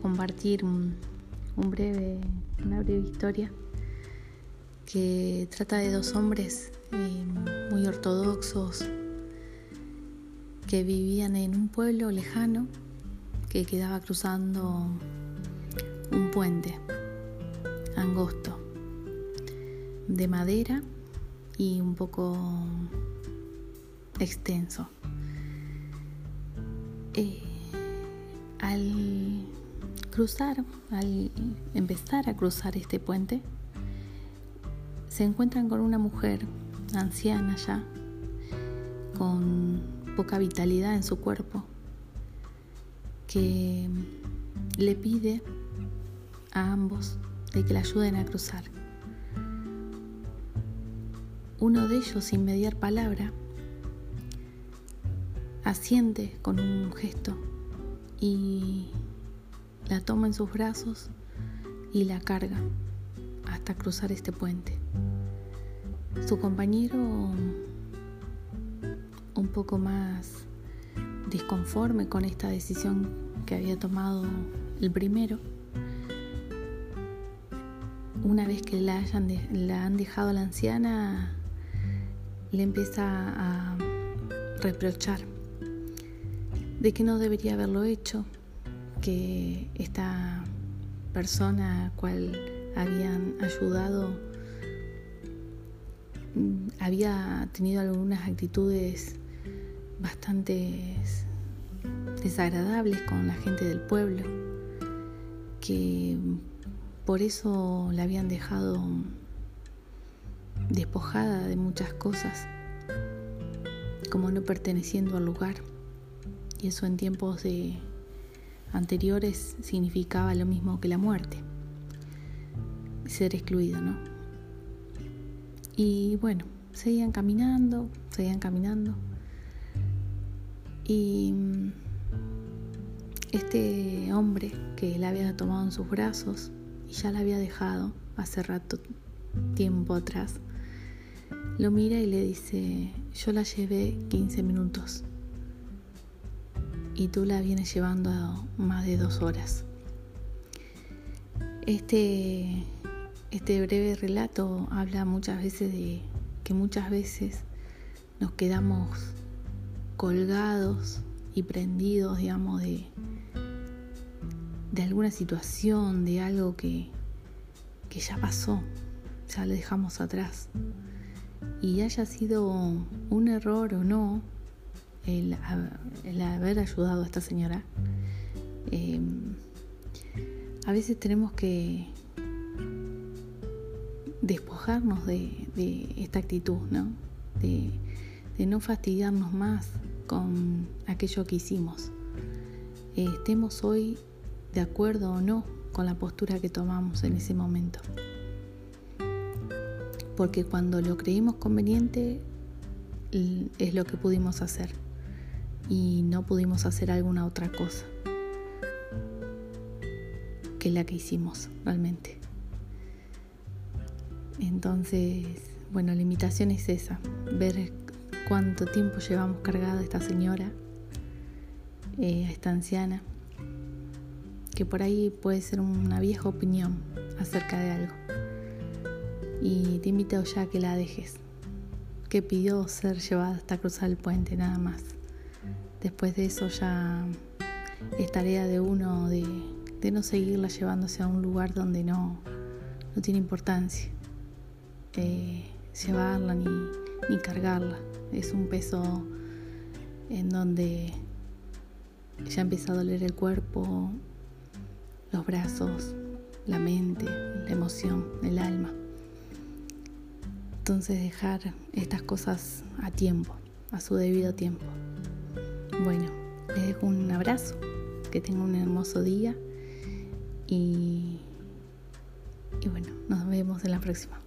compartir un, breve, una breve historia que trata de dos hombres eh, muy ortodoxos que vivían en un pueblo lejano que quedaba cruzando un puente angosto de madera y un poco extenso. Eh, al cruzar, al empezar a cruzar este puente, se encuentran con una mujer anciana ya, con poca vitalidad en su cuerpo, que le pide a ambos de que la ayuden a cruzar. Uno de ellos, sin mediar palabra, asiente con un gesto y la toma en sus brazos y la carga hasta cruzar este puente. Su compañero, un poco más disconforme con esta decisión que había tomado el primero, una vez que la, hayan la han dejado a la anciana, le empieza a reprochar de que no debería haberlo hecho, que esta persona a cual habían ayudado mm, había tenido algunas actitudes bastante desagradables con la gente del pueblo, que por eso la habían dejado despojada de muchas cosas, como no perteneciendo al lugar. Y eso en tiempos de anteriores significaba lo mismo que la muerte, ser excluido, ¿no? Y bueno, seguían caminando, seguían caminando. Y mm, este hombre que la había tomado en sus brazos y ya la había dejado hace rato, tiempo atrás, lo mira y le dice, yo la llevé 15 minutos y tú la vienes llevando más de dos horas. Este, este breve relato habla muchas veces de que muchas veces nos quedamos colgados y prendidos, digamos, de, de alguna situación, de algo que, que ya pasó, ya lo dejamos atrás. Y haya sido un error o no, el, haber ayudado a esta señora. Eh, a veces tenemos que despojarnos de, esta actitud, ¿no? De, no fastidiarnos más con aquello que hicimos. Eh, estemos hoy de acuerdo o no con la postura que tomamos en ese momento. Porque cuando lo creímos conveniente es lo que pudimos hacer y no pudimos hacer alguna otra cosa que la que hicimos realmente. Entonces, bueno, la invitación es esa, ver cuánto tiempo llevamos cargada esta señora, eh, esta anciana, que por ahí puede ser una vieja opinión acerca de algo. Y te invito ya a que la dejes, que pidió ser llevada hasta cruzar el puente nada más. Después de eso ya es tarea de uno de, no seguirla llevándose a un lugar donde no, no tiene importancia. Eh, llevarla ni, ni cargarla. Es un peso en donde ya empieza a doler el cuerpo, los brazos, la mente, la emoción, el alma. Entonces dejar estas cosas a tiempo, a su debido tiempo. Bueno, les dejo un abrazo, que tengan un hermoso día y, y bueno, nos vemos en la próxima.